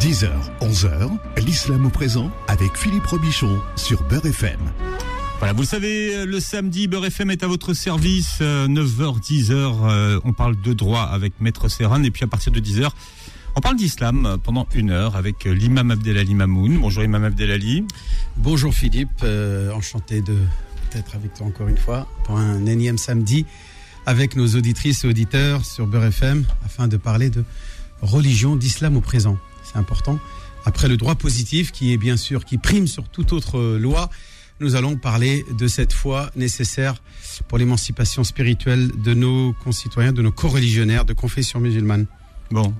10h, 11h, l'islam au présent avec Philippe Robichon sur Beurre FM. Voilà, vous le savez, le samedi, Beurre FM est à votre service, 9h, 10h, on parle de droit avec Maître Serran, et puis à partir de 10h, on parle d'islam pendant une heure avec l'imam Abdelali Mamoun. Bonjour imam Abdelali. Bonjour Philippe, euh, enchanté de d'être avec toi encore une fois pour un énième samedi avec nos auditrices et auditeurs sur Beurre FM afin de parler de religion, d'islam au présent. C'est important. Après le droit positif qui est bien sûr, qui prime sur toute autre loi, nous allons parler de cette foi nécessaire pour l'émancipation spirituelle de nos concitoyens, de nos co-religionnaires de confession musulmane. Bon.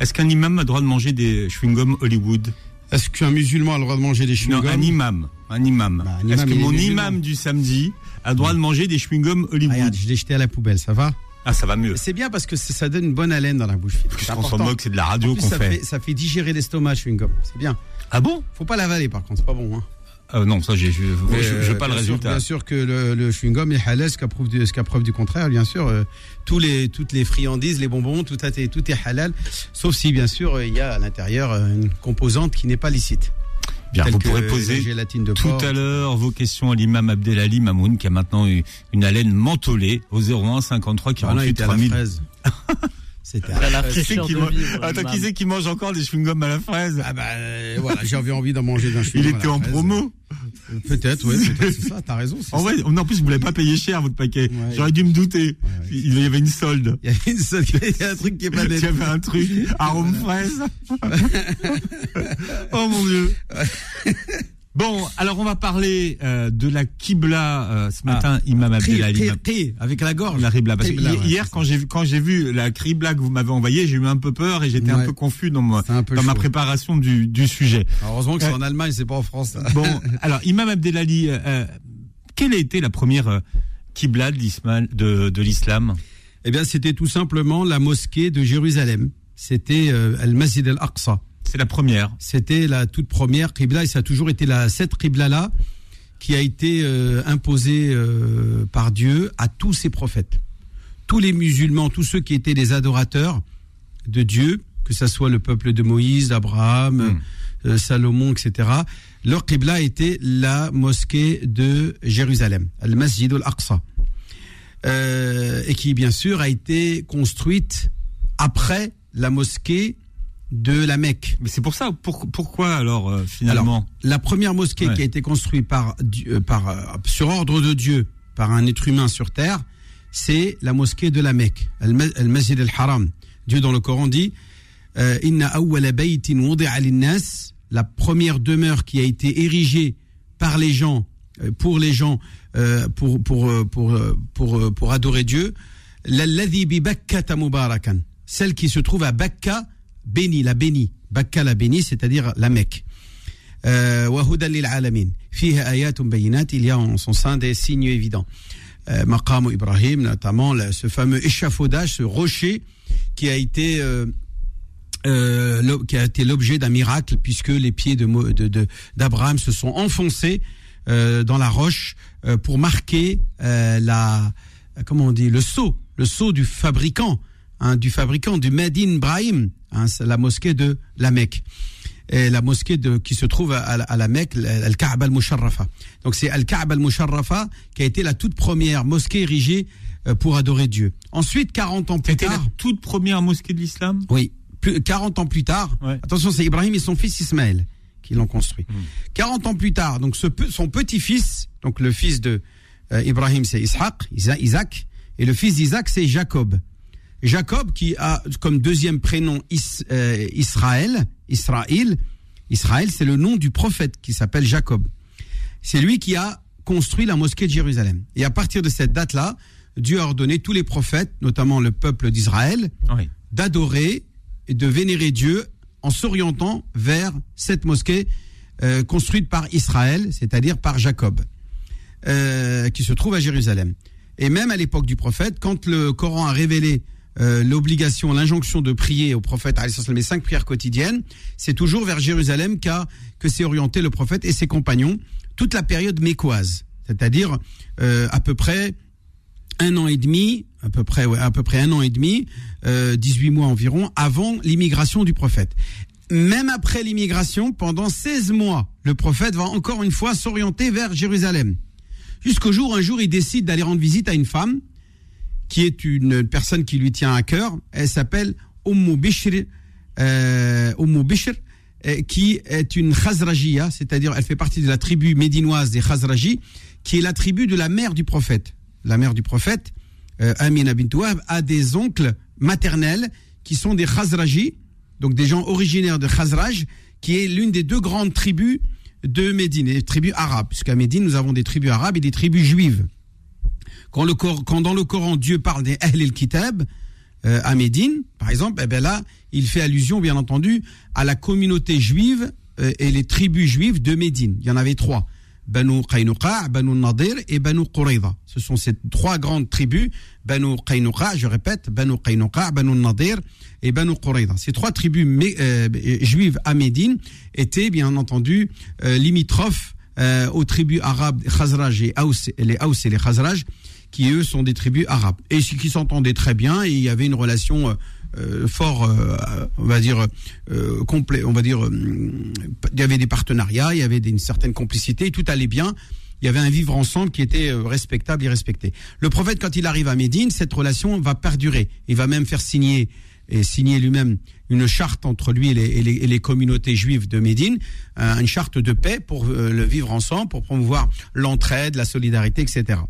Est-ce qu'un imam a le droit de manger des chewing-gums Hollywood? Est-ce qu'un musulman a le droit de manger des chewing-gums Non, un imam. Un imam. Bah, un Est-ce imam, que il est mon imam du samedi a le droit de manger des chewing-gums Hollywood? Regarde, je l'ai jeté à la poubelle, ça va? Ah, ça va mieux. C'est bien parce que ça donne une bonne haleine dans la bouche. Puisqu'on s'en moque, c'est de la radio qu'on fait. Ça fait digérer l'estomac, chewing-gum. C'est bien. Ah bon? Faut pas l'avaler par contre, c'est pas bon. Hein. Euh, Non, ça, j'ai- je euh, pas le sûr- résultat. bien sûr que le, le chewing-gum est halal, jusqu'à preuve, du- jusqu'à preuve du contraire, bien sûr. euh, tous les, toutes les friandises, les bonbons, tout, a- tout est halal, sauf si, bien sûr, euh, il y a à l'intérieur euh, une composante qui n'est pas licite. Bien, vous pourrez poser de tout à l'heure vos questions à l'imam Abdelali Mamoun qui a maintenant eu une haleine mentholée au 01 53 Ah non, 48 il était à la 3000. fraise. C'était à la. Qui de Attends, qui c'est qui mange encore des chewing-gums à la fraise? Ah bah euh, voilà, j'avais envie d'en manger d'un Il chewing-gum. à était en fraise. promo. Peut-être, oui, peut-être, c'est ça, t'as raison. En vrai, en plus, vous l'avez pas payé cher, votre paquet. Ouais. J'aurais dû me douter. Ouais. Il y avait une solde. Il y avait une seule- il y a un truc qui est pas Il net. y avait un truc, arôme fraise. oh mon dieu. Bon, alors on va parler euh, de la Qibla euh, ce matin, Imam Abdelali. avec la gorge. La Qibla. Parce que hi- hier, quand j'ai vu, quand j'ai vu la Qibla que vous m'avez envoyée, j'ai eu un peu peur et j'étais un peu confus dans, ma- peu dans préparation du, du sujet. Heureusement que c'est Euh, en Allemagne, c'est pas en France. Bon, alors Imam Abdelali, euh, euh, quelle a été la première Qibla de l'islam, de, de l'islam? Eh bien, c'était tout simplement la mosquée de Jérusalem. C'était euh, Al-Masjid al-Aqsa. C'est la première. C'était la toute première Qibla et ça a toujours été la, cette Qibla-là qui a été euh, imposée euh, par Dieu à tous ses prophètes. Tous les musulmans, tous ceux qui étaient des adorateurs de Dieu, que ce soit le peuple de Moïse, d'Abraham, Mm. euh, Salomon, etc., leur Qibla était la mosquée de Jérusalem, Al-Masjid al-Aqsa. Et qui, bien sûr, a été construite après la mosquée de la Mecque. Mais c'est pour ça. pour- pourquoi alors euh, finalement Alors, la première mosquée Ouais. qui a été construite par, euh, par, euh, sur ordre de Dieu par un être humain sur terre, c'est la mosquée de la Mecque, Al-Ma- Al-Masjid al-Haram. Dieu dans le Coran dit euh, Inna la première demeure qui a été érigée par les gens, euh, pour les gens, euh, pour, pour, pour, pour, pour adorer Dieu, celle qui se trouve à Bakka, bénie, la bénie. Bakka la bénie, c'est-à-dire la Mecque. Euh, wa hudan lil alamin. Fiha bayinat, il y a en son sein des signes évidents. Euh, Maqam Ibrahim, notamment ce fameux échafaudage, ce rocher qui a été euh, qui a été l'objet d'un miracle puisque les pieds d'Abraham se sont enfoncés dans la roche pour marquer la comment on dit le sceau le sceau du fabricant hein, du fabricant du Medin Brahim hein, la mosquée de la Mecque et la mosquée de, qui se trouve à, à la Mecque, Al-Kaaba al-Musharrafa. Donc c'est Al-Kaaba al-Musharrafa qui a été la toute première mosquée érigée euh, pour adorer Dieu. Ensuite, 40 ans plus C'était la tard, toute première mosquée de l'islam? Oui, plus, 40 ans plus tard, Ouais. attention, c'est Ibrahim et son fils Ismaël qui l'ont construit. Hmm. 40 ans plus tard, donc ce, son petit-fils, donc le fils de euh, Ibrahim, c'est Ishaq, Isaac, et le fils d'Isaac, c'est Jacob. Jacob qui a comme deuxième prénom Is- euh, Israël, Israël, Israël, c'est le nom du prophète qui s'appelle Jacob. C'est lui qui a construit la mosquée de Jérusalem. Et à partir de cette date-là, Dieu a ordonné tous les prophètes, notamment le peuple d'Israël, Oui. d'adorer et de vénérer Dieu en s'orientant vers cette mosquée euh, construite par Israël, c'est-à-dire par Jacob, euh, qui se trouve à Jérusalem. Et même à l'époque du prophète, quand le Coran a révélé euh, l'obligation, l'injonction de prier au prophète, les cinq prières quotidiennes, c'est toujours vers Jérusalem qu'a que s'est orienté le prophète et ses compagnons toute la période mécoise, c'est-à-dire euh, à peu près un an et demi, à peu près, ouais, à peu près un an et demi, euh, 18 mois environ, avant l'immigration du prophète. même après l'immigration, pendant 16 mois, le prophète va encore une fois s'orienter vers Jérusalem. Jusqu'au jour, un jour, il décide d'aller rendre visite à une femme qui est une personne qui lui tient à cœur. Elle s'appelle Ummu Bishr, euh, Bishr, euh, qui est une Khazrajia, c'est-à-dire elle fait partie de la tribu médinoise des Khazrajis, qui est la tribu de la mère du prophète. La mère du prophète, euh, Amina bint Wahb, a des oncles maternels qui sont des Khazrajis, donc des gens originaires de Khazraj, qui est l'une des deux grandes tribus de Médine, les tribus arabes, puisqu'à Médine, nous avons des tribus arabes et des tribus juives. Quand, le, quand dans le Coran, Dieu parle des Ahl el-Kitab, euh, à Médine, par exemple, eh ben là, il fait allusion, bien entendu, à la communauté juive euh, et les tribus juives de Médine. Il y en avait trois. Banu Qaynuqa, Banu Nadir et Banu Qurayza. Ce sont ces trois grandes tribus, Banu Qaynuqa, je répète, Banu Qaynuqa, Banu Nadir et Banu Qurayza. Ces trois tribus euh, juives à Médine étaient bien entendu euh, limitrophes euh, aux tribus arabes Khazraj et Aus, les Aus et les Khazraj, qui eux sont des tribus arabes et qui s'entendaient très bien et il y avait une relation euh, fort, euh, on va dire euh, complet, on va dire, il y avait des partenariats, il y avait une certaine complicité, tout allait bien. Il y avait un vivre ensemble qui était respectable et respecté. Le prophète, quand il arrive à Médine, cette relation va perdurer. Il va même faire signer et signer lui-même une charte entre lui et les, et les communautés juives de Médine, une charte de paix pour le vivre ensemble, pour promouvoir l'entraide, la solidarité, etc.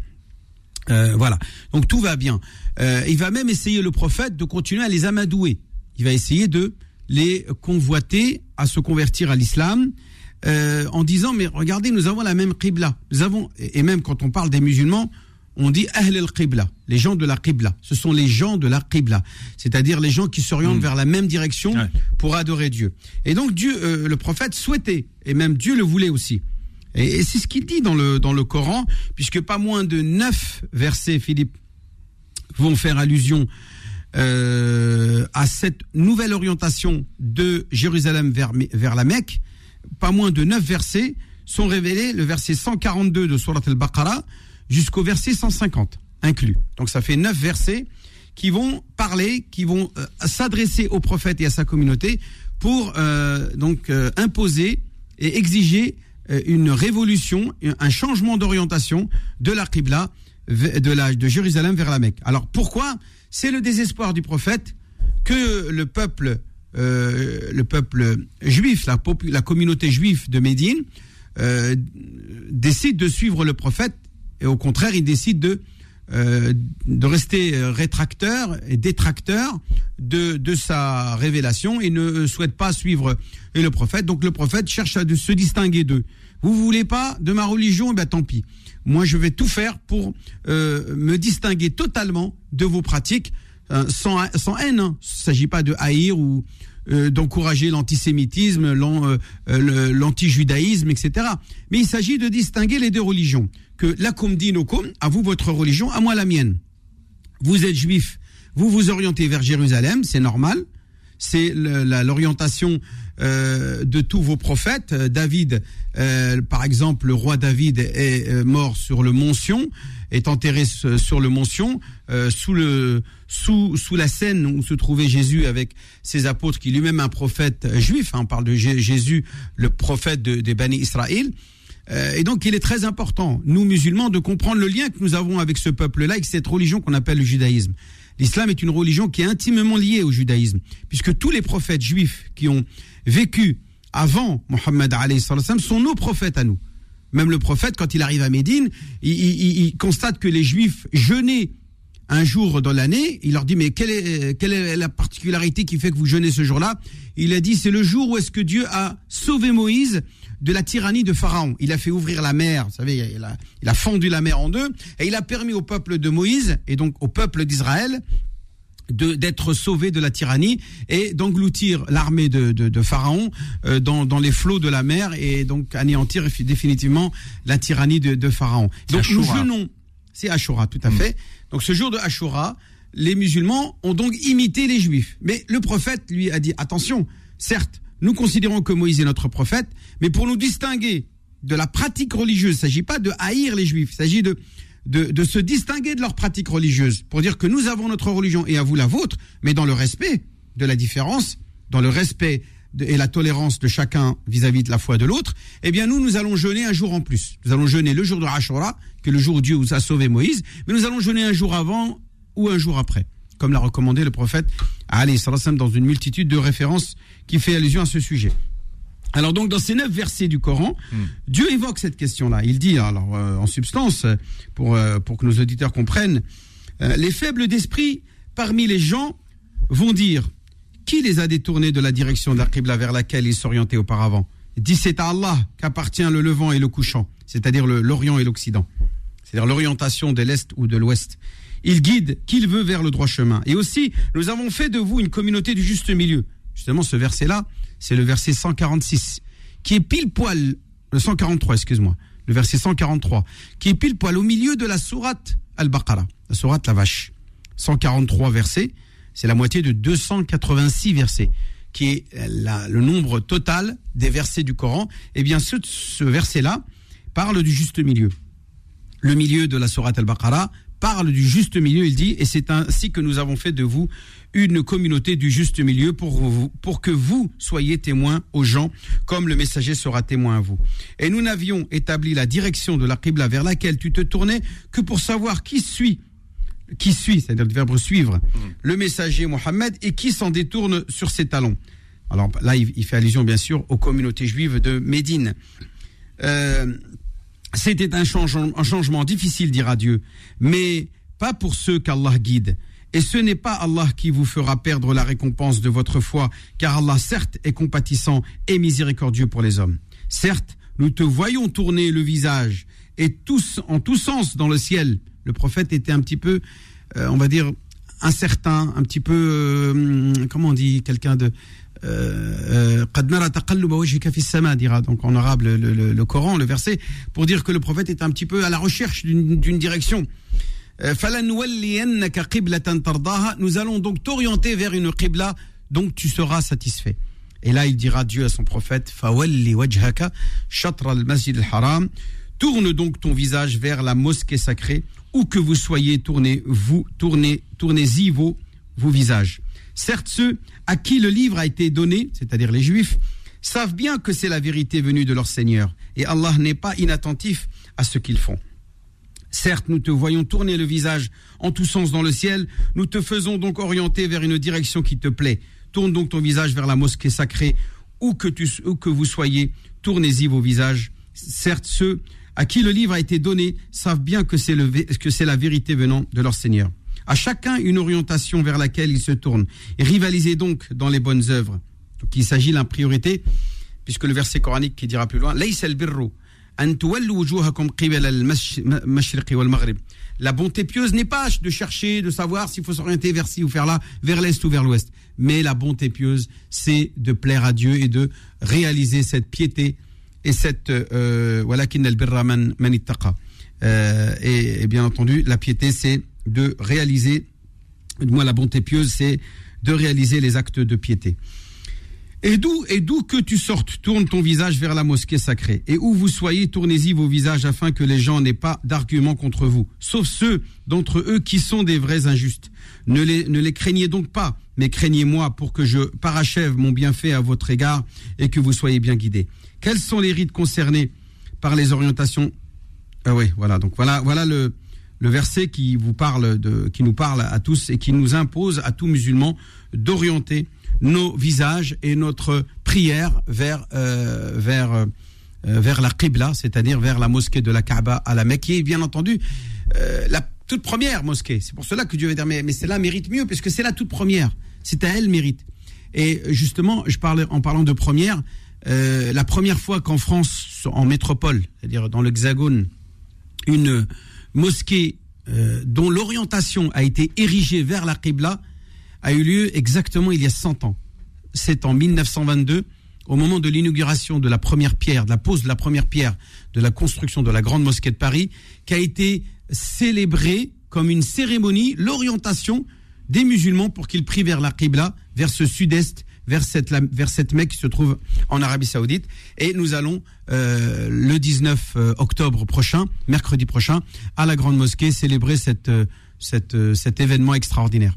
Euh, voilà. Donc tout va bien. Euh, il va même essayer le prophète de continuer à les amadouer. Il va essayer de les convoiter à se convertir à l'islam euh, en disant mais regardez nous avons la même qibla. Nous avons et même quand on parle des musulmans on dit ahl al-qibla, les gens de la qibla. Ce sont les gens de la qibla, c'est-à-dire les gens qui s'orientent Mm. vers la même direction Ouais. pour adorer Dieu. Et donc Dieu, euh, le prophète souhaitait et même Dieu le voulait aussi. Et, c'est ce qu'il dit dans le, dans le Coran, puisque pas moins de neuf versets, Philippe, vont faire allusion euh, à cette nouvelle orientation de Jérusalem vers, vers la Mecque. Pas moins de neuf versets sont révélés, le verset 142 de Surat al-Baqarah jusqu'au verset 150 inclus. Donc ça fait neuf versets qui vont parler, qui vont euh, s'adresser au prophète et à sa communauté pour euh, donc imposer et exiger une révolution, un changement d'orientation de la Qibla de, de Jérusalem vers la Mecque. Alors pourquoi? C'est le désespoir du prophète que le peuple, euh, le peuple juif, la communauté juive de Médine, euh, décide de suivre le prophète et au contraire, il décide de euh, de rester euh, rétracteur et détracteur de, de sa révélation et ne souhaite pas suivre le prophète. Donc le prophète cherche à se distinguer d'eux. Vous voulez pas de ma religion, eh ben tant pis. Moi, je vais tout faire pour euh, me distinguer totalement de vos pratiques, euh, sans, sans haine. hein. Il ne s'agit pas de haïr ou euh, d'encourager l'antisémitisme, l'an- euh, euh, l'antijudaïsme, etc. Mais il s'agit de distinguer les deux religions. Que lakum dinukum, à vous votre religion, à moi la mienne. Vous êtes juif, vous vous orientez vers Jérusalem, c'est normal. C'est l'orientation euh, de tous vos prophètes. Euh, David, euh, par exemple, le roi David est mort sur le mont Sion, est enterré sur le mont Sion, sous la scène où se trouvait Jésus avec ses apôtres, qui lui-même un prophète juif. hein, on parle de Jé- Jésus, le prophète de- Bani Israël. Et donc, il est très important, nous musulmans, de comprendre le lien que nous avons avec ce peuple-là, avec cette religion qu'on appelle le judaïsme. L'islam est une religion qui est intimement liée au judaïsme, puisque tous les prophètes juifs qui ont vécu avant Mohammed sont nos prophètes à nous. Même le prophète, quand il arrive à Médine, il, constate que les juifs jeûnaient un jour dans l'année. Il leur dit, mais quelle est, quelle est la particularité qui fait que vous jeûnez ce jour-là? Il a dit, c'est le jour où est-ce que Dieu a sauvé Moïse de la tyrannie de Pharaon. Il a fait ouvrir la mer, vous savez, il a, il a fendu la mer en deux, et il a permis au peuple de Moïse, et donc au peuple d'Israël, d'être sauvé de la tyrannie et d'engloutir l'armée de, de, de Pharaon euh, dans, dans les flots de la mer et donc anéantir fi- définitivement la tyrannie de, de Pharaon. Donc nous jeûnons, c'est Ashura, tout à fait. Donc ce jour de Ashura, les musulmans ont donc imité les juifs. Mais le prophète lui a dit attention, certes, nous considérons que Moïse est notre prophète, mais pour nous distinguer de la pratique religieuse, il ne s'agit pas de haïr les juifs, il s'agit de, de, de se distinguer de leur pratique religieuse, pour dire que nous avons notre religion et à vous la vôtre, mais dans le respect de la différence, dans le respect et la tolérance de chacun vis-à-vis de la foi de l'autre, eh bien nous, nous allons jeûner un jour en plus. Nous allons jeûner le jour de Ashura, que le jour où Dieu vous a sauvé Moïse, mais nous allons jeûner un jour avant ou un jour après, comme l'a recommandé le prophète dans une multitude de références qui fait allusion à ce sujet. Alors donc dans ces neuf versets du Coran, hmm. Dieu évoque cette question-là. Il dit, alors euh, en substance, pour, euh, pour que nos auditeurs comprennent, euh, les faibles d'esprit parmi les gens vont dire, qui les a détournés de la direction de la Qibla vers laquelle ils s'orientaient auparavant? Dit c'est à Allah qu'appartient le levant et le couchant, c'est-à-dire l'Orient et l'Occident, c'est-à-dire l'orientation de l'Est ou de l'Ouest. Il guide qui il veut vers le droit chemin. Et aussi, nous avons fait de vous une communauté du juste milieu. Justement, ce verset-là, c'est le verset 146, qui est pile poil, le 143, excuse-moi, le verset 143, qui est pile poil au milieu de la sourate Al-Baqarah, la sourate la vache. 143 versets, c'est la moitié de 286 versets, qui est le nombre total des versets du Coran. Eh bien, ce, verset-là parle du juste milieu. Le milieu de la sourate Al-Baqarah parle du juste milieu, il dit, et c'est ainsi que nous avons fait de vous une communauté du juste milieu pour, vous, pour que vous soyez témoins aux gens, comme le messager sera témoin à vous. Et nous n'avions établi la direction de la Qibla vers laquelle tu te tournais que pour savoir qui suit qui suit, c'est-à-dire le verbe suivre, mm. le messager Mohammed et qui s'en détourne sur ses talons. Alors là, il, fait allusion bien sûr aux communautés juives de Médine. Euh, c'était un changement, un changement difficile, dira Dieu, mais pas pour ceux qu'Allah guide. Et ce n'est pas Allah qui vous fera perdre la récompense de votre foi, car Allah certes est compatissant et miséricordieux pour les hommes. Certes, nous te voyons tourner le visage et tous en tous sens dans le ciel. Le prophète était un petit peu, euh, on va dire, incertain, un petit peu, euh, comment on dit, quelqu'un de donc en arabe le, Coran, le verset, pour dire que le prophète est un petit peu à la recherche d'une direction. Euh, nous allons donc t'orienter vers une qibla, donc tu seras satisfait. Et là, il dira Dieu à son prophète, Tourne donc ton visage vers la mosquée sacrée, où que vous soyez, tournez, vous, tournez, tournez-y vos, vos visages. Certes, ceux à qui le livre a été donné, c'est-à-dire les Juifs, savent bien que c'est la vérité venue de leur Seigneur, et Allah n'est pas inattentif à ce qu'ils font. Certes, nous te voyons tourner le visage en tous sens dans le ciel, nous te faisons donc orienter vers une direction qui te plaît. Tourne donc ton visage vers la mosquée sacrée, où que, tu, où que vous soyez, tournez-y vos visages. Certes, ceux à qui le livre a été donné savent bien que c'est la vérité venant de leur Seigneur à chacun une orientation vers laquelle il se tourne. Et rivalisez donc dans les bonnes œuvres. Donc il s'agit la priorité, puisque le verset coranique qui dira plus loin, la bonté pieuse n'est pas de chercher, de savoir s'il faut s'orienter vers ci ou vers là, vers l'est ou vers l'ouest. Mais la bonté pieuse, c'est de plaire à Dieu et de réaliser cette piété et cette euh, euh, et, et bien entendu, la piété, c'est de réaliser, moi la bonté pieuse, c'est de réaliser les actes de piété. Et d'où, et d'où que tu sortes, tourne ton visage vers la mosquée sacrée. Et où vous soyez, tournez-y vos visages afin que les gens n'aient pas d'arguments contre vous. Sauf ceux d'entre eux qui sont des vrais injustes. Ne les, ne les craignez donc pas, mais craignez-moi pour que je parachève mon bienfait à votre égard et que vous soyez bien guidés. Quels sont les rites concernés par les orientations? Ah oui, voilà. Donc voilà, voilà le, le verset qui nous parle à tous et qui nous impose à tout musulman d'orienter nos visages et notre prière vers euh, euh, la Qibla, c'est-à-dire vers la mosquée de la Kaaba à la Mecque, est bien entendu euh, la toute première mosquée. C'est pour cela que Dieu va dire mais, mais celle-là mérite mieux puisque c'est la toute première. C'est à elle mérite. Et justement, je parlais en parlant de première, la première fois qu'en France, en métropole, c'est-à-dire dans l'Hexagone, une mosquée euh, dont l'orientation a été érigée vers la Qibla a eu lieu exactement il y a 100 ans. C'est en 1922, au moment de l'inauguration de la première pierre, de la pose de la première pierre de la construction de la grande mosquée de Paris, qu'a été célébrée comme une cérémonie l'orientation des musulmans pour qu'ils prient vers la Qibla, vers ce sud-est vers cette, vers cette Mecque qui se trouve en Arabie Saoudite. Et nous allons, euh, le 19 euh, octobre prochain, mercredi prochain, à la Grande Mosquée, célébrer cette, euh, cette, cet événement extraordinaire.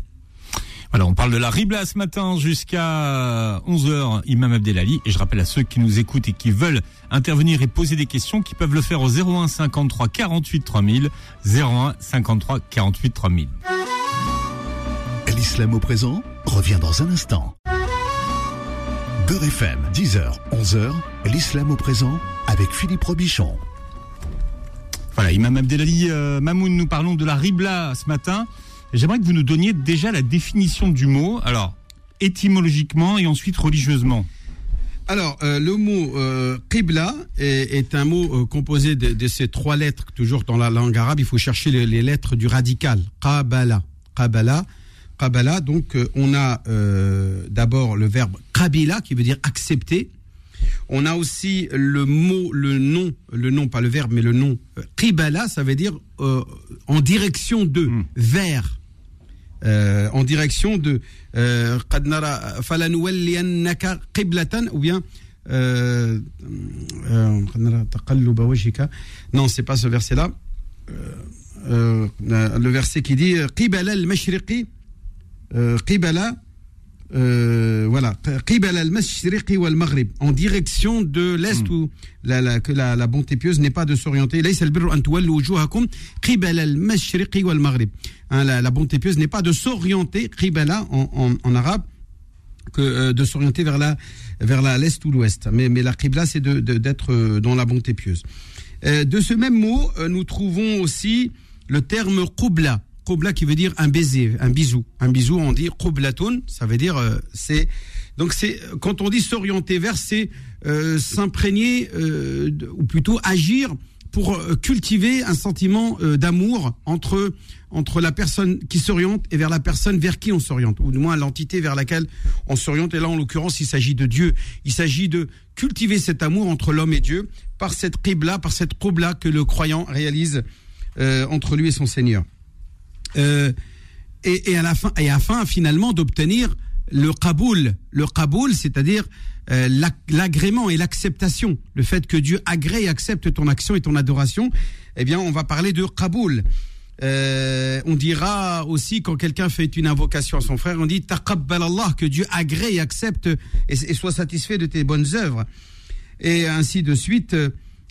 Alors, on parle de la Ribla ce matin jusqu'à 11h, Imam Abdelali. Et je rappelle à ceux qui nous écoutent et qui veulent intervenir et poser des questions, qui peuvent le faire au 01 53 48 3000. 01 53 48 3000. L'islam au présent revient dans un instant. Beurre FM, 10h, 11h, l'islam au présent avec Philippe Robichon. Voilà, Imam Abdelali euh, Mamoun, nous parlons de la Ribla ce matin. J'aimerais que vous nous donniez déjà la définition du mot, alors étymologiquement et ensuite religieusement. Alors, euh, le mot euh, qibla est, est un mot euh, composé de, de ces trois lettres, toujours dans la langue arabe, il faut chercher les, les lettres du radical. Qabala. Qabala. Donc euh, on a euh, d'abord le verbe kabila qui veut dire accepter. On a aussi le mot, le nom, le nom, pas le verbe, mais le nom. Euh, qibala, ça veut dire en direction de, hmm. vers. En direction de ou bien non c'est pas ce verset là le verset qui dit euh, qibala, euh, voilà, en direction de l'est hmm. où la, la, que la, la bonté pieuse n'est pas de s'orienter. Hein, la, la bonté pieuse n'est pas de s'orienter, qibala en, en, en arabe, que euh, de s'orienter vers la vers l'est ou l'ouest. Mais, mais la qibla, c'est de, de, d'être euh, dans la bonté pieuse. Euh, de ce même mot, euh, nous trouvons aussi le terme qubla qubla qui veut dire un baiser un bisou un bisou on dit qublatun ça veut dire euh, c'est donc c'est quand on dit s'orienter vers c'est euh, s'imprégner euh, ou plutôt agir pour euh, cultiver un sentiment euh, d'amour entre entre la personne qui s'oriente et vers la personne vers qui on s'oriente, ou du moins l'entité vers laquelle on s'oriente. Et là, en l'occurrence, il s'agit de Dieu. Il s'agit de cultiver cet amour entre l'homme et Dieu par cette qibla, par cette qubla que le croyant réalise euh, entre lui et son Seigneur. Euh, et, à la fin, et afin finalement d'obtenir le qaboul, le qaboul, c'est-à-dire euh, l'agrément et l'acceptation, le fait que Dieu agrée et accepte ton action et ton adoration, eh bien, on va parler de qaboul. Euh, on dira aussi quand quelqu'un fait une invocation à son frère, on dit taqabbal Allah, que Dieu agrée et accepte et, soit satisfait de tes bonnes œuvres. Et ainsi de suite,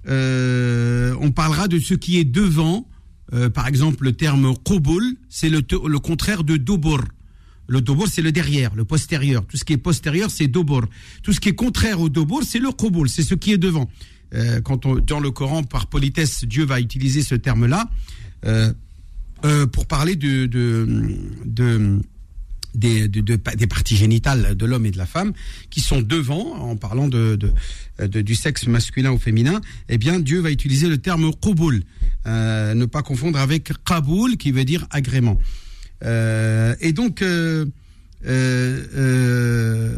on parlera de ce qui est devant. Euh, par exemple, le terme qubul, c'est le, le contraire de dobor. Le dobor, c'est le derrière, le postérieur. Tout ce qui est postérieur, c'est dobor. Tout ce qui est contraire au dobor, c'est le qubul, c'est ce qui est devant. Euh, quand dans le Coran, par politesse, Dieu va utiliser ce terme-là euh, pour parler de, de des, de- de- des parties génitales de l'homme et de la femme qui sont devant, en parlant de, du sexe masculin ou féminin, eh bien Dieu va utiliser le terme qubul, euh, ne pas confondre avec qaboul qui veut dire agrément. Euh, et donc euh, euh,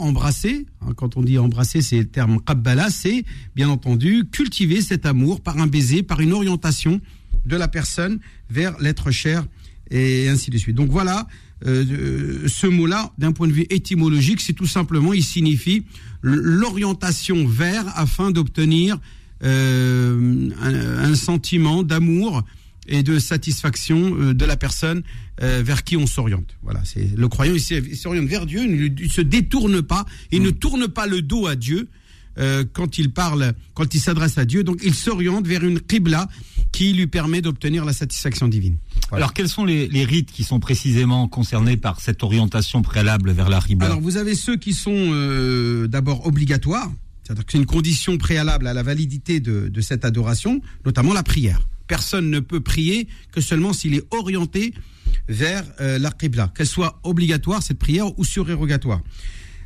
embrasser, hein, quand on dit embrasser, c'est le terme qabbala, c'est bien entendu cultiver cet amour par un baiser, par une orientation de la personne vers l'être cher et ainsi de suite. Donc voilà, euh, ce mot-là, d'un point de vue étymologique, c'est tout simplement, il signifie l'orientation vers afin d'obtenir euh, un, un sentiment d'amour et de satisfaction euh, de la personne vers qui on s'oriente. Voilà, c'est le croyant il s'oriente vers Dieu, il ne se détourne pas, il ne tourne pas le dos à Dieu quand il parle, quand il s'adresse à Dieu. Donc il s'oriente vers une qibla qui lui permet d'obtenir la satisfaction divine. Voilà. Alors, quels sont les, les rites qui sont précisément concernés par cette orientation préalable vers la Ribla Alors vous avez ceux qui sont euh, d'abord obligatoires, c'est-à-dire que c'est une condition préalable à la validité de, de cette adoration, notamment la prière. Personne ne peut prier que seulement s'il est orienté vers euh, la qibla, qu'elle soit obligatoire cette prière ou surérogatoire.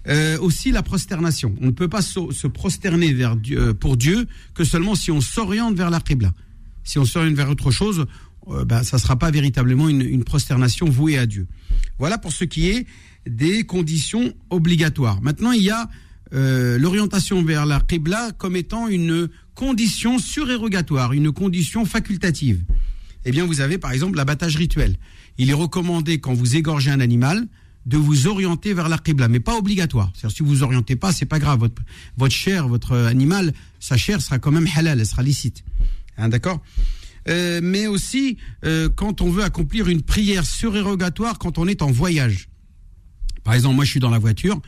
Euh, aussi la prosternation. On ne peut pas se, se prosterner vers Dieu, euh, pour Dieu que seulement si on s'oriente vers la qibla. Si on s'oriente vers autre chose, euh, ben, ça ne sera pas véritablement une, prosternation vouée à Dieu. Voilà pour ce qui est des conditions obligatoires. Maintenant, il y a euh, l'orientation vers la qibla comme étant une condition surérogatoire, une condition facultative. Eh bien, vous avez par exemple l'abattage rituel. Il est recommandé quand vous égorgez un animal de vous orienter vers la qibla, mais pas obligatoire. C'est-à-dire si vous vous orientez pas, c'est pas grave. Votre chair, votre animal, sa chair sera quand même halal, elle sera licite. Hein, D'accord euh, mais aussi euh, quand on veut accomplir une prière surérogatoire quand on est en voyage. Par exemple, moi je suis dans la voiture,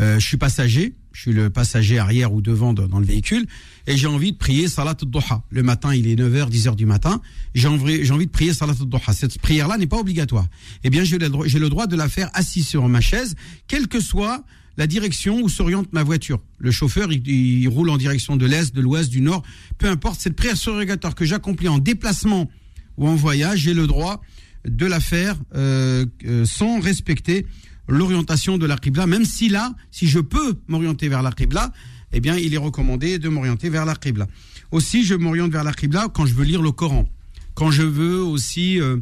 euh, je suis passager, je suis le passager arrière ou devant dans le véhicule, et j'ai envie de prier Salat al-Duha. Le matin, il est 9h, 10h du matin, j'ai envie, envie de prier Salat al-Duha. Cette prière-là n'est pas obligatoire. Eh bien, j'ai le, le droit de la faire assis sur ma chaise, quelle que soit la direction où s'oriente ma voiture. Le chauffeur, il, roule en direction de l'est, de l'ouest, du nord, peu importe. Cette prière surrogatoire que j'accomplis en déplacement ou en voyage, j'ai le droit de la faire euh, euh, sans respecter l'orientation de la Qibla, même si là, si je peux m'orienter vers la Qibla, eh bien, il est recommandé de m'orienter vers la Qibla. Aussi, je m'oriente vers la Qibla quand je veux lire le Coran, quand je veux aussi euh,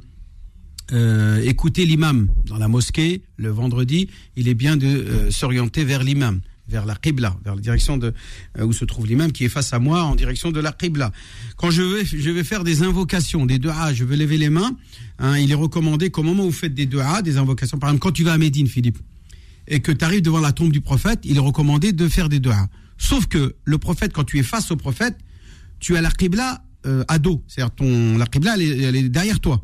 euh, l'imam dans la mosquée le vendredi, il est bien de euh, s'orienter vers l'imam vers la Qibla, vers la direction de euh, où se trouve l'imam qui est face à moi en direction de la Qibla. Quand je vais je vais faire des invocations, des du'a, je veux lever les mains, hein, il est recommandé qu'au moment où vous faites des du'a, des invocations, par exemple quand tu vas à Médine, Philippe, et que tu arrives devant la tombe du prophète, il est recommandé de faire des du'a. Sauf que le prophète, quand tu es face au prophète, tu as la Qibla euh, à dos, c'est-à-dire ton la Qibla elle est derrière toi.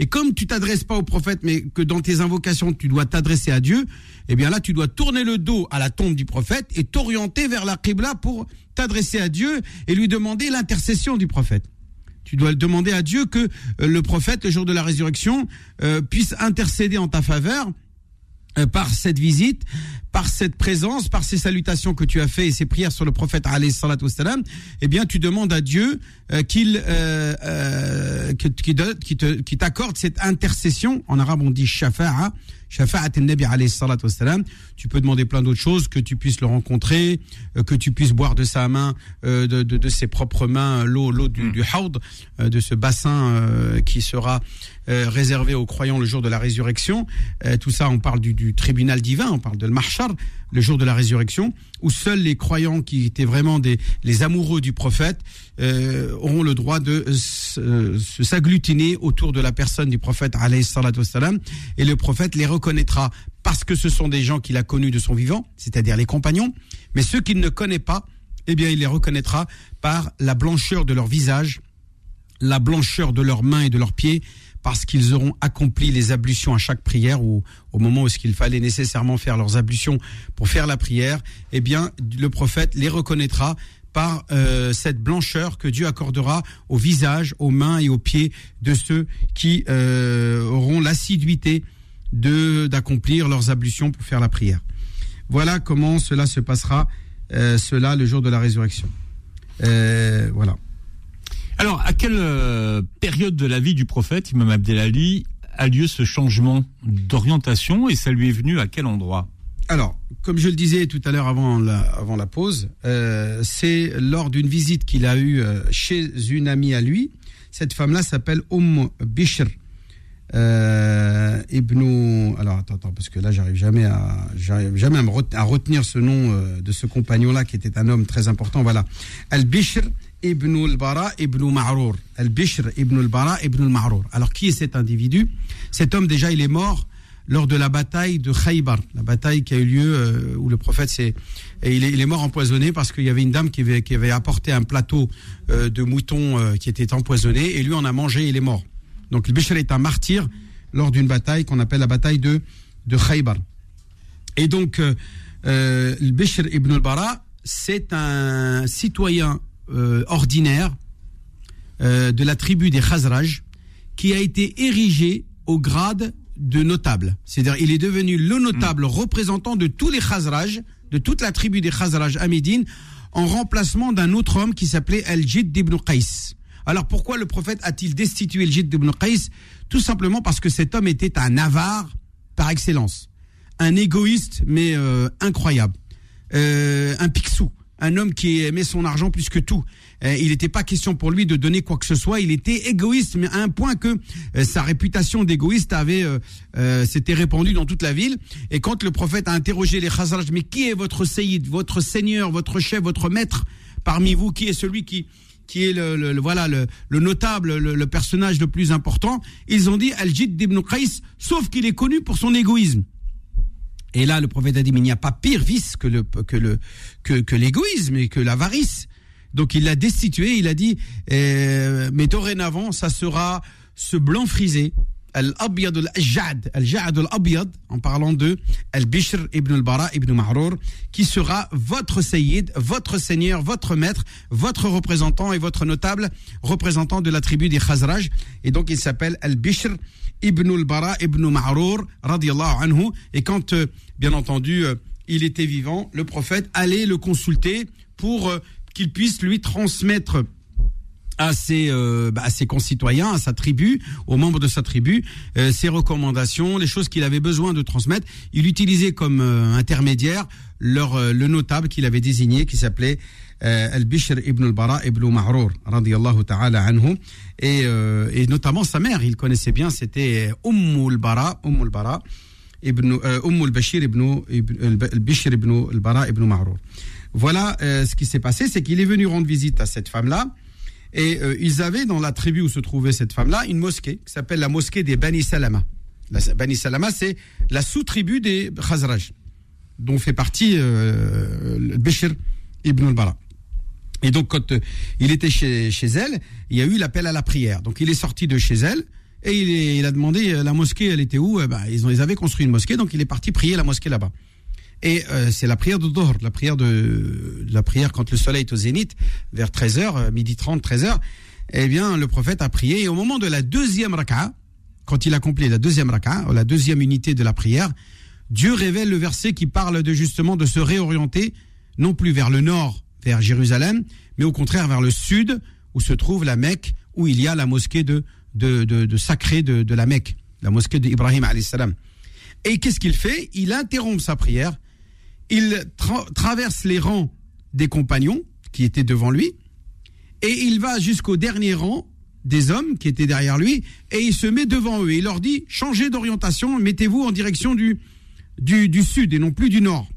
Et comme tu t'adresses pas au prophète, mais que dans tes invocations, tu dois t'adresser à Dieu, eh bien là, tu dois tourner le dos à la tombe du prophète et t'orienter vers la Qibla pour t'adresser à Dieu et lui demander l'intercession du prophète. Tu dois demander à Dieu que euh, le prophète, le jour de la résurrection, euh, puisse intercéder en ta faveur par cette visite, par cette présence, par ces salutations que tu as fait et ces prières sur le prophète alayhi eh bien tu demandes à Dieu euh, qu'il euh, euh, qui t'accorde cette intercession. En arabe on dit shafa'a, shafa'at nabi alayhi. Tu peux demander plein d'autres choses, que tu puisses le rencontrer, euh, que tu puisses boire de sa main, de, de, de, ses propres mains, l'eau l'eau du, mm. du haud, de ce bassin qui sera réservé aux croyants le jour de la résurrection. tout ça, on parle du, tribunal divin, on parle de le marchar, le jour de la résurrection, où seuls les croyants qui étaient vraiment des les amoureux du prophète euh, auront le droit de s'agglutiner autour de la personne du prophète et le prophète les reconnaîtra parce que ce sont des gens qu'il a connus de son vivant, c'est-à-dire les compagnons, mais ceux qu'il ne connaît pas, eh bien il les reconnaîtra par la blancheur de leur visage, la blancheur de leurs mains et de leurs pieds, parce qu'ils auront accompli les ablutions à chaque prière ou au moment où ce qu'il fallait nécessairement faire leurs ablutions pour faire la prière, eh bien le prophète les reconnaîtra par euh, cette blancheur que Dieu accordera au visage, aux mains et aux pieds de ceux qui euh, auront l'assiduité de d'accomplir leurs ablutions pour faire la prière. Voilà comment cela se passera, euh, cela le jour de la résurrection. voilà. Alors, à quelle euh, période de la vie du prophète, Imam Abdelali, a lieu ce changement d'orientation et ça lui est venu à quel endroit? Alors, comme je le disais tout à l'heure avant la, avant la pause, euh, c'est lors d'une visite qu'il a eue euh, chez une amie à lui. Cette femme-là s'appelle Umm Bishr euh, Ibn. Alors attends, attends, parce que là j'arrive jamais à j'arrive jamais à, retenir ce nom de ce compagnon-là qui était un homme très important. Voilà, Al Bishr ibn al-Bara ibn Ma'rour. Al-Bishr ibn al-Bara ibn al-Ma'rour. Alors, qui est cet individu? Cet homme, déjà, il est mort lors de la bataille de Khaybar, la bataille qui a eu lieu euh, où le prophète s'est... Et il est, mort empoisonné parce qu'il y avait une dame qui avait, qui avait apporté un plateau euh, de moutons euh, qui était empoisonné et lui en a mangé et il est mort. Donc, le Bishr est un martyr lors d'une bataille qu'on appelle la bataille de, de Khaybar. Et donc, le Bishr ibn al-Bara, c'est un citoyen euh, ordinaire euh, de la tribu des Khazraj qui a été érigé au grade de notable. C'est-à-dire, il est devenu le notable hmm. représentant de tous les Khazraj, de toute la tribu des Khazraj à Médine, en remplacement d'un autre homme qui s'appelait Al-Jid ibn Qais. Alors pourquoi le prophète a-t-il destitué Al-Jid ibn Qais? Tout simplement parce que cet homme était un avare par excellence, un égoïste mais euh, incroyable, un pixou un homme qui aimait son argent plus que tout. Euh, il n'était pas question pour lui de donner quoi que ce soit. Il était égoïste, mais à un point que euh, sa réputation d'égoïste avait euh, s'était répandue dans toute la ville. Et quand le prophète a interrogé les Khazraj, mais qui est votre Sayyid, votre Seigneur, votre chef, votre maître parmi vous? Qui est celui qui qui est le, voilà le, notable, le, personnage le plus important? Ils ont dit Al-Jid ibn Qais, sauf qu'il est connu pour son égoïsme. Et là, le prophète a dit, mais il n'y a pas pire vice que le que l'égoïsme et que l'avarice. Donc il l'a destitué, il a dit, euh, mais dorénavant, ça sera ce blanc frisé, Al-Abyad al-Jad, Al-Jad al-Abyad, en parlant de Al-Bishr ibn al-Bara ibn qui sera votre Sayyid, votre Seigneur, votre maître, votre représentant et votre notable représentant de la tribu des Khazraj. Et donc il s'appelle Al-Bishr ibn al-Bara ibn Mahrour, radiallahu anhu. Et quand, euh, bien entendu, euh, il était vivant, le prophète allait le consulter pour euh, qu'il puisse lui transmettre à ses, euh, bah, à ses concitoyens, à sa tribu, aux membres de sa tribu, euh, ses recommandations, les choses qu'il avait besoin de transmettre. Il utilisait comme euh, intermédiaire leur, euh, le notable qu'il avait désigné, qui s'appelait euh, Al-Bishr ibn al-Bara ibn Mahrour, radiallahu ta'ala anhu. Et, euh, et notamment sa mère, il connaissait bien, c'était Umm al-Bara, Umm al-Bara, ibn, Umm al-Bashir ibn, al-Bishr ibn al-Bara ibn Mahrour. Voilà ce qui s'est passé, c'est qu'il est venu rendre visite à cette femme-là. Et euh, ils avaient dans la tribu où se trouvait cette femme-là une mosquée qui s'appelle la mosquée des Bani Salama. La, Bani Salama, c'est la sous-tribu des Khazraj, dont fait partie euh, le Bishr ibn al-Bara. Et donc, quand euh, il était chez, chez elle, il y a eu l'appel à la prière. Donc, il est sorti de chez elle et il a demandé euh, la mosquée, elle était où? Eh ben, ils, ont, ils avaient construit une mosquée, donc il est parti prier la mosquée là-bas. Et euh, c'est la prière de Dohr, la prière de la prière quand le soleil est au zénith, vers 13h, midi 30, 13h. Eh bien, le prophète a prié et au moment de la deuxième raka'a, quand il accomplit la deuxième raka'a, la deuxième unité de la prière, Dieu révèle le verset qui parle de justement de se réorienter non plus vers le nord, vers Jérusalem, mais au contraire vers le sud, où se trouve la Mecque, où il y a la mosquée de, de, de, sacrée de, de la Mecque, la mosquée d'Ibrahim salam. Et qu'est-ce qu'il fait? Il interrompt sa prière, il tra- traverse les rangs des compagnons qui étaient devant lui, et il va jusqu'au dernier rang des hommes qui étaient derrière lui, et il se met devant eux. Il leur dit, changez d'orientation, mettez-vous en direction du, du, sud et non plus du nord.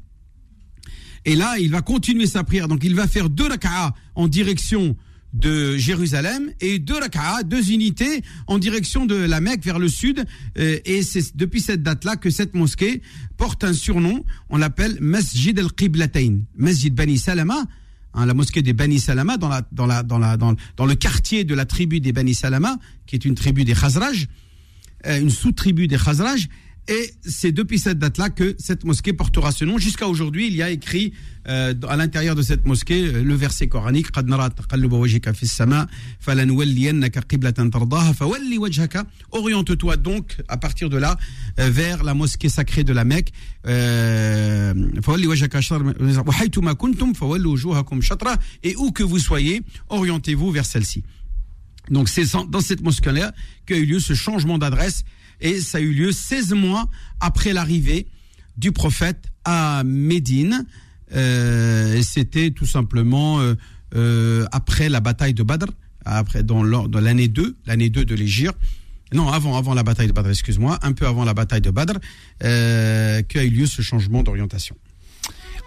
Et là, il va continuer sa prière. Donc, il va faire deux raka'a en direction de Jérusalem et deux raka'a, deux unités en direction de la Mecque vers le sud. Euh, et c'est depuis cette date-là que cette mosquée porte un surnom. On l'appelle Masjid al-Qiblatain. Masjid Bani Salama. hein, la mosquée des Bani Salama dans la, dans la, dans la, dans le quartier de la tribu des Bani Salama, qui est une tribu des Khazraj, euh, une sous-tribu des Khazraj. Et c'est depuis cette date-là que cette mosquée portera ce nom. Jusqu'à aujourd'hui, il y a écrit euh, à l'intérieur de cette mosquée euh, le verset coranique Oriente-toi donc à partir de là euh, vers la mosquée sacrée de la Mecque. Et où que vous soyez, orientez-vous vers celle-ci. Donc c'est dans cette mosquée-là qu'a eu lieu ce changement d'adresse et ça a eu lieu 16 mois après l'arrivée du prophète à Médine. Euh, c'était tout simplement euh, euh, après la bataille de Badr, après dans l'an- dans l'année 2, l'année 2 de l'Égypte. Non, avant, avant la bataille de Badr, excuse-moi, un peu avant la bataille de Badr, qu'a eu lieu ce changement d'orientation.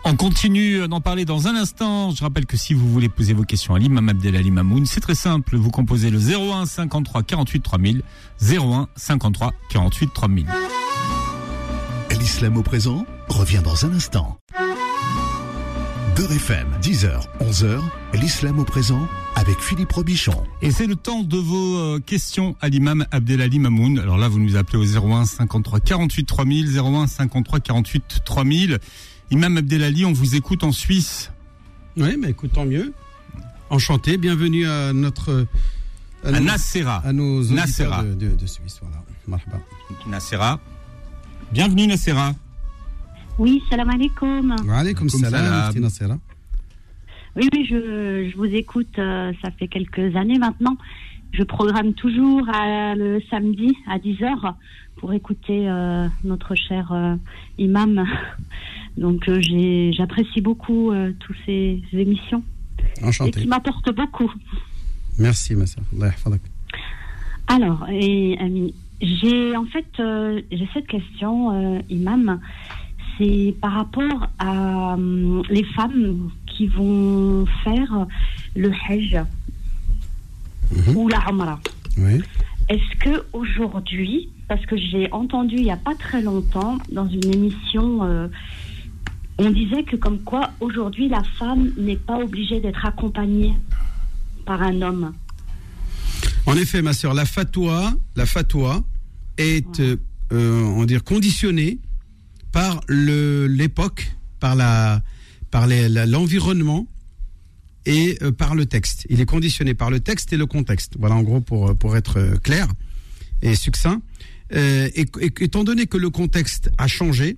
On continue d'en parler dans un instant. Je rappelle que si vous voulez poser vos questions à l'imam Abdelali Mamoun, c'est très simple. Vous composez le 01 53 48 3000. 01 53 48 3000. L'islam au présent revient dans un instant. Beurre FM, 10h, 11h, l'islam au présent avec Philippe Robichon. Et c'est le temps de vos euh, questions à l'imam Abdelali Mamoun. Alors là, vous nous appelez au 01 53 48 3000. 01 53 48 3000. Imam Abdelali, on vous écoute en Suisse. Oui, mais écoute, tant mieux. Enchanté, bienvenue à notre... À nos- Nassera. à nos Nassera. de, de, de Suisse. Voilà. Marhaba. Nassera. Bienvenue Nassera. Oui, salam alaikum. Wa alaykum Comme salam, Nassera. Oui, oui, je, je vous écoute, euh, ça fait quelques années maintenant. Je programme toujours à- le samedi à 10h pour écouter euh, notre cher euh, imam. Donc euh, j'apprécie beaucoup euh, toutes ces émissions et Enchanté. qui m'apportent beaucoup. Merci, ma yahfadak. Alors, et, Ami, j'ai en fait euh, j'ai cette question, euh, Imam. C'est par rapport à hum, les femmes qui vont faire le Hajj Mhm. ou la Umrah. Oui. Est-ce que aujourd'hui, parce que j'ai entendu il n'y a pas très longtemps dans une émission on disait que comme quoi aujourd'hui la femme n'est pas obligée d'être accompagnée par un homme. En effet, ma sœur, la fatwa, la fatwa est, euh, euh, on dire, conditionnée par l'époque, par la, par l'environnement et euh, par le texte. Il est conditionné par le texte et le contexte. Voilà, en gros, pour pour être euh, clair et succinct. Euh, et, et- étant donné que le contexte a changé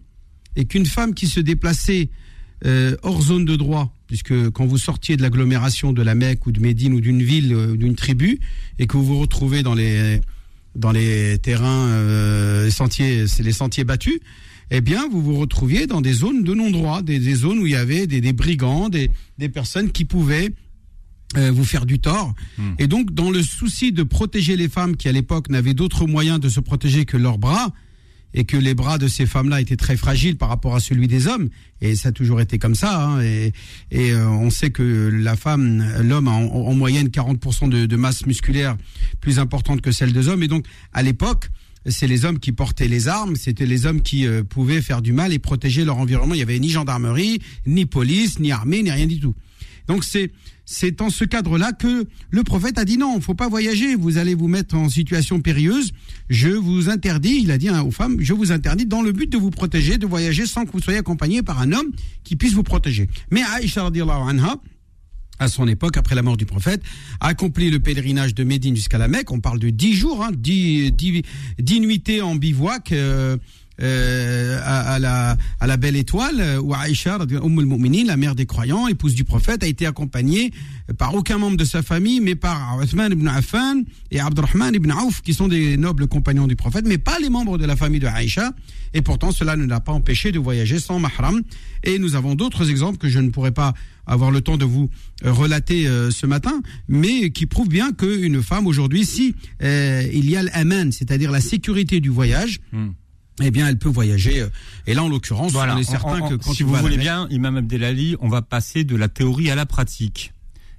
et qu'une femme qui se déplaçait euh, hors zone de droit, puisque quand vous sortiez de l'agglomération de la Mecque ou de Médine ou d'une ville, euh, d'une tribu, et que vous vous retrouvez dans les dans les terrains, euh, les sentiers, c'est les sentiers battus, eh bien, vous vous retrouviez dans des zones de non-droit, des, des zones où il y avait des, des brigands, des, des personnes qui pouvaient vous faire du tort. Hmm. Et donc, dans le souci de protéger les femmes qui, à l'époque, n'avaient d'autre moyen de se protéger que leurs bras, et que les bras de ces femmes-là étaient très fragiles par rapport à celui des hommes, et ça a toujours été comme ça. hein, et euh, on sait que la femme, l'homme a en, en moyenne 40% de, de masse musculaire plus importante que celle des hommes, et donc à l'époque, c'est les hommes qui portaient les armes, c'était les hommes qui euh, pouvaient faire du mal et protéger leur environnement. Il y avait ni gendarmerie, ni police, ni armée, ni rien du tout. Donc c'est c'est dans ce cadre-là que le prophète a dit non, faut pas voyager, vous allez vous mettre en situation périlleuse. Je vous interdis, il a dit hein, aux femmes, je vous interdis dans le but de vous protéger, de voyager sans que vous soyez accompagné par un homme qui puisse vous protéger. Mais Aïcha anha, à son époque, après la mort du prophète, a accompli le pèlerinage de Médine jusqu'à la Mecque. On parle de dix jours, hein, dix, dix, dix nuitées en bivouac. euh, euh, à, la, belle étoile, euh, où Aïcha, la mère des croyants, épouse du prophète, a été accompagnée par aucun membre de sa famille, mais par Uthman ibn Affan et Abdurrahman ibn Auf, qui sont des nobles compagnons du prophète, mais pas les membres de la famille de Aïcha. Et pourtant, cela ne l'a pas empêché de voyager sans mahram. Et nous avons d'autres exemples que je ne pourrais pas avoir le temps de vous euh, relater euh, ce matin, mais qui prouvent bien qu'une femme aujourd'hui, si euh, il y a l'aman, c'est-à-dire la sécurité du voyage, Hmm. Eh bien, elle peut voyager. euh, Et là, en l'occurrence, Voilà. on est certain On- on- que quand si vous voulez bien, Imam Abdelali, on va passer de la théorie à la pratique.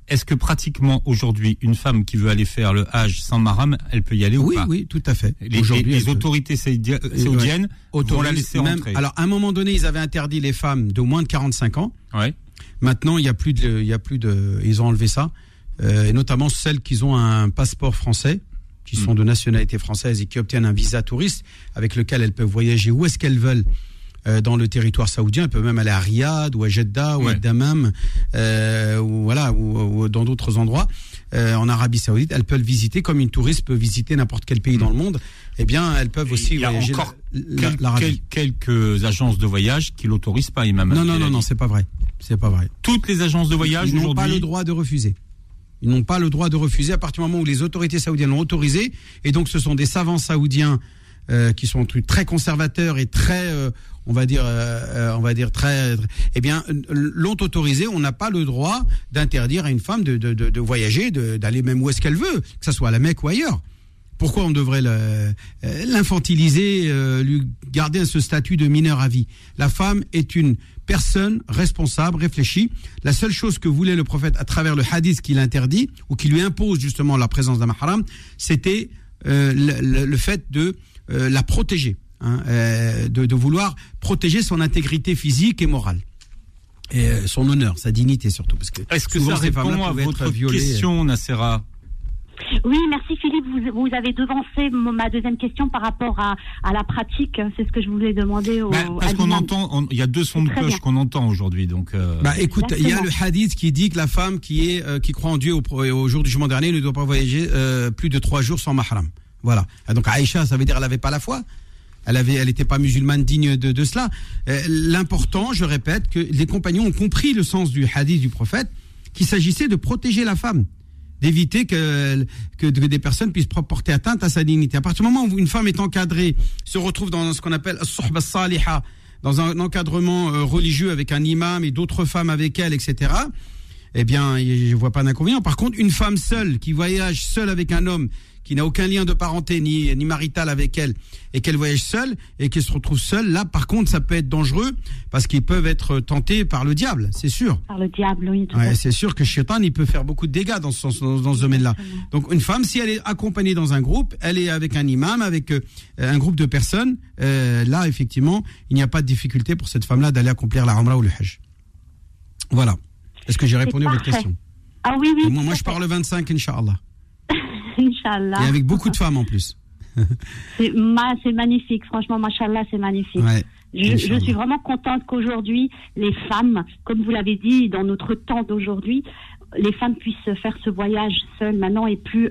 Est-ce que pratiquement aujourd'hui, une femme qui veut aller faire le Hajj sans maram, elle peut y aller oui, ou pas oui, tout à fait. Les, Aujourd'hui, les autorités saoudia- saoudiennes vont la laisser même- rentrer. Alors, à un moment donné, ils avaient interdit les femmes de moins de 45 ans. Ouais. Maintenant, il y a plus de, il y a plus de, ils ont enlevé ça, euh, et notamment celles qui ont un passeport français, qui sont Mm. de nationalité française et qui obtiennent un visa touriste avec lequel elles peuvent voyager où est-ce qu'elles veulent. euh, dans le territoire saoudien, elles peuvent même aller à Riyad ou à Jeddah ou à. Dammam, euh, ou voilà, ou, ou dans d'autres endroits euh, en Arabie Saoudite. Elles peuvent visiter comme une touriste peut visiter n'importe quel pays dans le monde. Eh bien, elles peuvent aussi Il y a voyager encore la- la- Quel- l'Arabie. quel- quelques agences de voyage qui l'autorisent pas, Imam Non, non, non, non, c'est pas vrai. C'est pas vrai. Toutes les agences de voyage n'ont pas le droit de refuser. Ils n'ont pas le droit de refuser à partir du moment où les autorités saoudiennes l'ont autorisé. Et donc, ce sont des savants saoudiens euh, qui sont très conservateurs et très, euh, on va dire, euh, on va dire très, eh bien, l'ont autorisé. On n'a pas le droit d'interdire à une femme de, de, de, de voyager, d'aller même où est-ce qu'elle veut, que ce soit à la Mecque ou ailleurs. Pourquoi on devrait l'infantiliser, lui garder ce statut de mineur à vie? La femme est une personne responsable, réfléchie. La seule chose que voulait le prophète à travers le hadith qu'il interdit ou qui lui impose justement la présence d'un mahram, c'était euh, le, fait de euh, la protéger, hein, euh, de, de vouloir protéger son intégrité physique et morale. Et son honneur, sa dignité surtout. Parce que Est-ce que ça répond à votre question, Nassera? Oui, merci Philippe. Vous, vous avez devancé ma deuxième question par rapport à, à la pratique. C'est ce que je voulais demander au. Bah, Parce qu'on entend, il y a deux sons de cloche qu'on entend aujourd'hui, donc. euh, Bah écoute, il y a le hadith qui dit que la femme qui est euh, qui croit en Dieu au, au jour du jugement dernier ne doit pas voyager euh, plus de trois jours sans mahram. Voilà. Ah, donc Aïcha, ça veut dire elle avait pas la foi. Elle avait, elle n'était pas musulmane digne de, de cela. Euh, L'important, je répète, que les compagnons ont compris le sens du hadith du prophète, qu'il s'agissait de protéger la femme, d'éviter que, que des personnes puissent porter atteinte à sa dignité. À partir du moment où une femme est encadrée, se retrouve dans ce qu'on appelle saliha, dans un encadrement euh, religieux avec un imam et d'autres femmes avec elle, etc. eh bien, je vois pas d'inconvénient. Par contre, une femme seule qui voyage seule avec un homme qui n'a aucun lien de parenté ni, ni marital avec elle et qu'elle voyage seule et qu'elle se retrouve seule, là, par contre, ça peut être dangereux parce qu'ils peuvent être tentés par le diable, c'est sûr. Par le diable, oui. Ouais, c'est sûr que Shaitan, il peut faire beaucoup de dégâts dans ce, sens- dans, dans ce domaine-là. Donc, une femme, si elle est accompagnée dans un groupe, elle est avec un imam, avec euh, un groupe de personnes, euh, là, effectivement, il n'y a pas de difficulté pour cette femme-là d'aller accomplir la Umrah ou le Hajj. Voilà. Est-ce que j'ai répondu à votre question? Ah oui, oui. Moi, je pars le 25, Inch'Allah. Inch'Allah. Et avec beaucoup de femmes en plus. C'est ma- c'est magnifique, franchement, machallah, c'est magnifique. Ouais. Je, suis vraiment contente qu'aujourd'hui, les femmes, comme vous l'avez dit, dans notre temps d'aujourd'hui, les femmes puissent faire ce voyage seules maintenant et plus,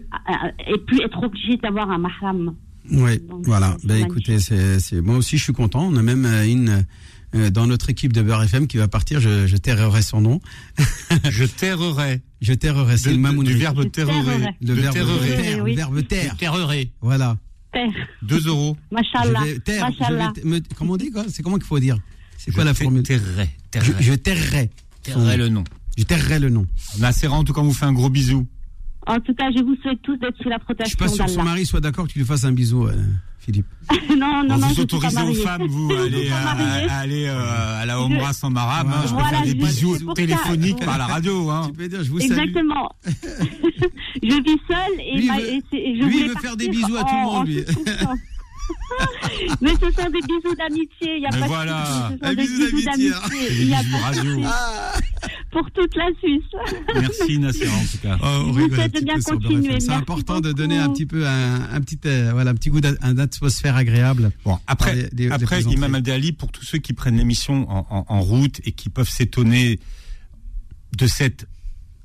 et plus être obligées d'avoir un mahram. Donc, voilà. Ben magnifique. écoutez, c'est, moi aussi je suis content. On a même euh, une euh, dans notre équipe de Beurre FM qui va partir. Je, je tairai son nom. Je terrerai. Je tairerai. C'est le de- Mamoun du verbe terrerer. terrerai. Le verbe terrerer. le oui. verbe taire. Terrerai. Voilà. Père, 2 euros. Machallah. Je Machallah. me- comment on dit quoi? C'est comment qu'il faut dire? C'est quoi la formule? Terrerai. je, Terrerai. je Terrerai nom. le nom. Je tairerai le nom. Nassera, en tout cas, on vous fait un gros bisou. En tout cas, je vous souhaite tous d'être sous la Je protection suis pas sûr que son d'Allah. mari soit d'accord que tu lui fasses un bisou, euh, Philippe. non, non, Bon, non, vous je suis pas autorisez aux mariée. femmes, vous, Je à aller, à, à aller euh, à la Omra sans maram. hein. Je peux faire des je- bisous téléphoniques par la radio. Hein. Tu peux dire, je vous salue. Exactement. je vis seule et, Lui, ma- veut- et je lui, il voulais veut faire des bisous à tout le monde, Mais ce sont des bisous d'amitié, il n'y a Mais pas voilà. de. Ce Un sont des bisou bisous d'amitié, hein. Il des y a bisous pas radio. souci. Pour toute la Suisse. Merci Nassera, en tout cas. Oh, vous bien continuer. C'est important de donner un petit peu un, un petit euh, voilà un petit goût d'a- un atmosphère agréable. Bon, après, Des- des- des après plaisanteries. Imam Abdelali, pour tous ceux qui prennent l'émission en, en- en route et qui peuvent s'étonner de cet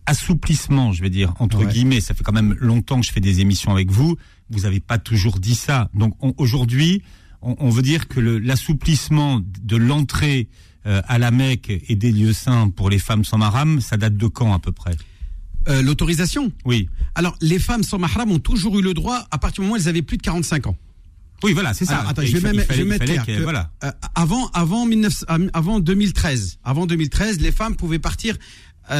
assouplissement, je vais dire, entre Ouais. guillemets, ça fait quand même longtemps que je fais des émissions avec vous, vous n'avez pas toujours dit ça. Donc on- aujourd'hui, on, on veut dire que le- l'assouplissement de l'entrée euh, à la Mecque et des lieux saints pour les femmes sans maram, ça date de quand à peu près? Euh, L'autorisation? Oui. Alors les femmes sans mahram ont toujours eu le droit à partir du moment où elles avaient plus de 45 ans. Oui, voilà, c'est ça. Alors, attends, je vais fa- même il fallait- je vais mettre clair que- voilà. euh, avant avant 19 euh, avant 2013, avant 2013, les femmes pouvaient partir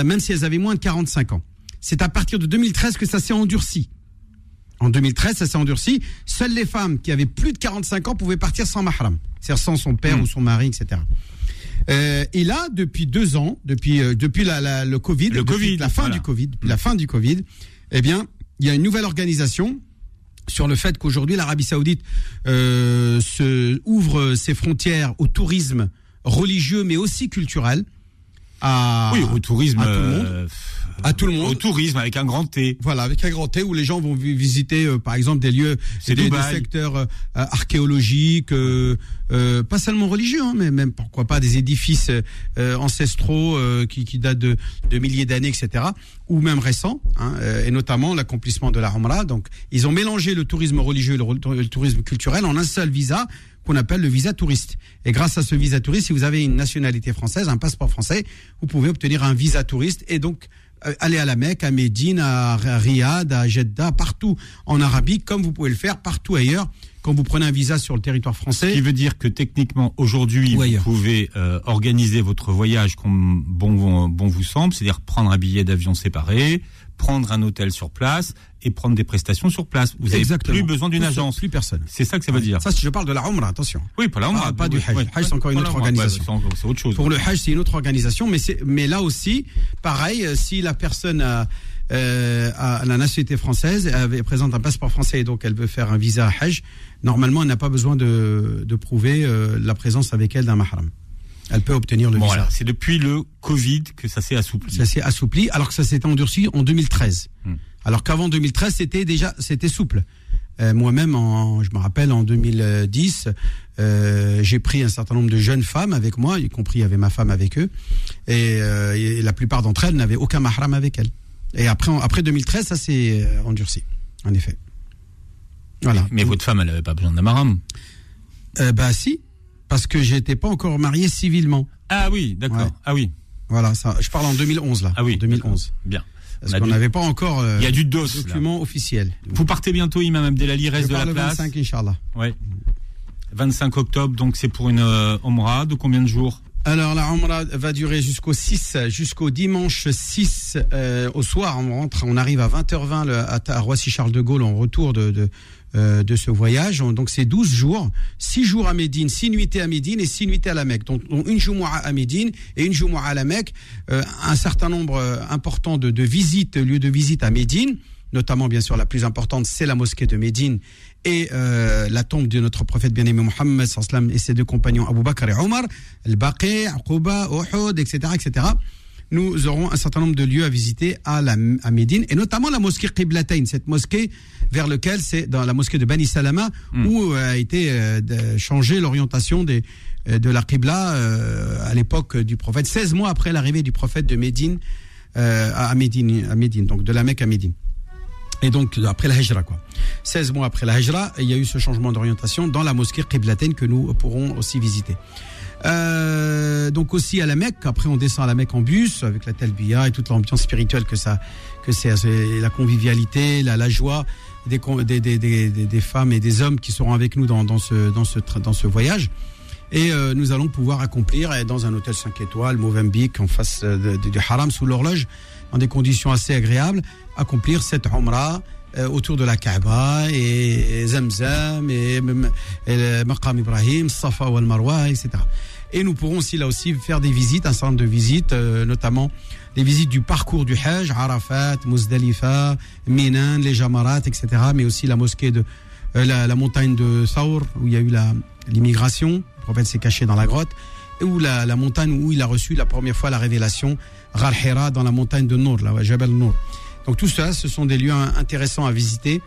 même si elles avaient moins de 45 ans. C'est à partir de 2013 que ça s'est endurci. En 2013, ça s'est endurci. Seules les femmes qui avaient plus de 45 ans pouvaient partir sans mahram, c'est-à-dire sans son père Mm. ou son mari, etc. Euh, et là, depuis deux ans, depuis euh, depuis la, la- le Covid, Le depuis Covid, la fin voilà. du Covid, depuis la fin du Covid, eh bien, il y a une nouvelle organisation sur le fait qu'aujourd'hui l'Arabie Saoudite euh, se ouvre ses frontières au tourisme religieux, mais aussi culturel. À, Oui, au tourisme. à tout le monde. euh, À tout le monde. Au tourisme avec un grand T. Voilà, avec un grand T où les gens vont vi- visiter, euh, par exemple, des lieux, C'est des, des secteurs euh, archéologiques, euh, euh, pas seulement religieux, hein, mais même pourquoi pas des édifices euh, ancestraux euh, qui, qui datent de, de milliers d'années, etc., ou même récents, hein, euh, et notamment l'accomplissement de la Umrah. Donc, ils ont mélangé le tourisme religieux et le tourisme culturel en un seul visa qu'on appelle le visa touriste. Et grâce à ce visa touriste, si vous avez une nationalité française, un passeport français, vous pouvez obtenir un visa touriste et donc euh, aller à la Mecque, à Médine, à Riyad, à Jeddah, partout en Arabie, comme vous pouvez le faire partout ailleurs quand vous prenez un visa sur le territoire Ce qui français. veut dire que techniquement, aujourd'hui, Ou vous pouvez euh, organiser votre voyage comme bon, bon vous semble, c'est-à-dire prendre un billet d'avion séparé, prendre un hôtel sur place et prendre des prestations sur place. Vous n'avez plus besoin d'une agence. Plus personne. C'est ça que ça veut dire. Ça, si je parle de la Umrah, attention. Oui, pour la Umrah. Ah, pas du Hajj. oui. Hajj, c'est encore une la autre ouais, organisation. c'est autre chose. Pour le Hajj, c'est une autre organisation, mais mais là aussi, pareil, euh, si la personne a, euh, a la nationalité française, elle présente un passeport français et donc elle veut faire un visa Hajj, normalement, elle n'a pas besoin de, de prouver euh, la présence avec elle d'un mahram. Elle peut obtenir le Bon, visa. voilà, c'est depuis le Covid que ça s'est assoupli. Ça s'est assoupli, alors que ça s'est endurci en 2013. Hmm. Alors qu'avant 2013, c'était déjà, c'était souple. Euh, Moi-même, je me rappelle, en 2010, euh, j'ai pris un certain nombre de jeunes femmes avec moi, y compris il y avait ma femme avec eux, et, euh, et la plupart d'entre elles n'avaient aucun mahram avec elles. Et après, après 2013, ça s'est endurci, en effet. Voilà. Mais votre femme, elle n'avait pas besoin d'un maram. Euh, bah si, parce que j'étais pas encore marié civilement. Ah oui, d'accord. Ouais. Ah oui. Voilà, ça. Je parle en 2011 là. Ah oui. En 2011. Bien. Parce qu'on du- n'avait pas encore euh, Il y a du dos. là. document officiel. Vous partez bientôt, Imam Abdelali, reste Je de la le place. 25, Inch'Allah. Ouais. 25 octobre, donc c'est pour une euh, Omra de combien de jours? Alors la Umrah va durer jusqu'au 6, jusqu'au dimanche 6 euh, au soir. On rentre, on arrive à 20h20 le- à, à Roissy-Charles de Gaulle en retour de, de, euh, de ce voyage. Donc c'est 12 jours, 6 jours à Médine, 6 nuitées à Médine et 6 nuitées à la Mecque. Donc, une Jumu'ah à Médine et une Jumu'ah à la Mecque. Euh, un certain nombre euh, important de, de visites, lieux de visite à Médine notamment bien sûr la plus importante, c'est la mosquée de Médine et euh, la tombe de notre prophète bien-aimé Mohammed et ses deux compagnons Abu Bakr et Omar, Al-Baqi, Aqouba, Uhud, etc., etc. Nous aurons un certain nombre de lieux à visiter à, la, à Médine et notamment la mosquée Qiblatain, cette mosquée vers lequel c'est dans la mosquée de Bani Salama où euh, a été euh, changée l'orientation des euh, de la Qibla euh, à l'époque du prophète, 16 mois après l'arrivée du prophète de Médine euh, à Médine, à Médine, donc de la Mecque à Médine. Et donc, après la Hijra, quoi. 16 mois après la Hijra, il y a eu ce changement d'orientation dans la mosquée Qiblatain que nous pourrons aussi visiter. Euh, donc aussi à la Mecque, après on descend à la Mecque en bus avec la Talbiya et toute l'ambiance spirituelle que ça, que c'est, la convivialité, la, joie des, des, des, des, femmes et des hommes qui seront avec nous dans, dans, ce, dans, ce, dans ce voyage. Et euh, nous allons pouvoir accomplir euh, dans un hôtel 5 étoiles, Mozambique, en face euh, du haram, sous l'horloge, dans des conditions assez agréables, accomplir cette Umrah euh, autour de la Kaaba et, Zamzam et, et Maqam Ibrahim, Safa wal Marwa, etc. Et nous pourrons aussi là aussi faire des visites, un nombre de visites, euh, notamment des visites du parcours du Hajj, Arafat, Muzdalifa, Minan, les Jamarat, etc. Mais aussi la mosquée de euh, la, montagne de Saour où il y a eu l'immigration. Le prophète s'est caché dans la grotte. La, montagne où il a reçu la première fois la révélation, Ghar Hira, dans la montagne de Nour, là, Jabal Nour. Donc tout ça, ce sont des lieux intéressants à visiter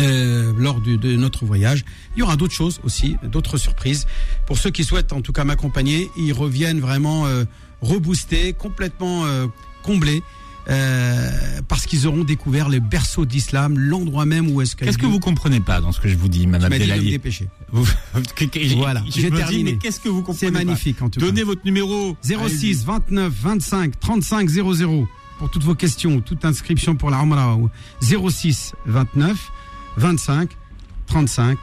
euh, lors de notre voyage. Il y aura d'autres choses aussi, d'autres surprises. Pour ceux qui souhaitent en tout cas m'accompagner, ils reviennent vraiment euh, reboostés, complètement euh, comblés. Euh, parce qu'ils auront découvert le berceau d'islam, l'endroit même où est-ce Qu'est-ce que vous comprenez pas dans ce que je vous dis, Madame Delali que- que- Voilà, j'ai dis, terminé. mais Qu'est-ce que vous comprenez C'est pas magnifique en tout cas. Donnez votre numéro. 06 29 25 35 00 pour toutes vos questions, toute inscription pour la Umrah. 06 29 25 35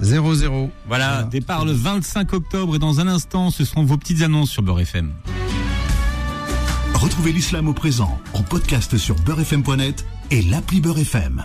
00. Voilà, Voilà. départ le 25 octobre et dans un instant, ce seront vos petites annonces sur Beurre FM. Retrouvez l'islam au présent en podcast sur beurrefm.net et l'appli Beurre FM.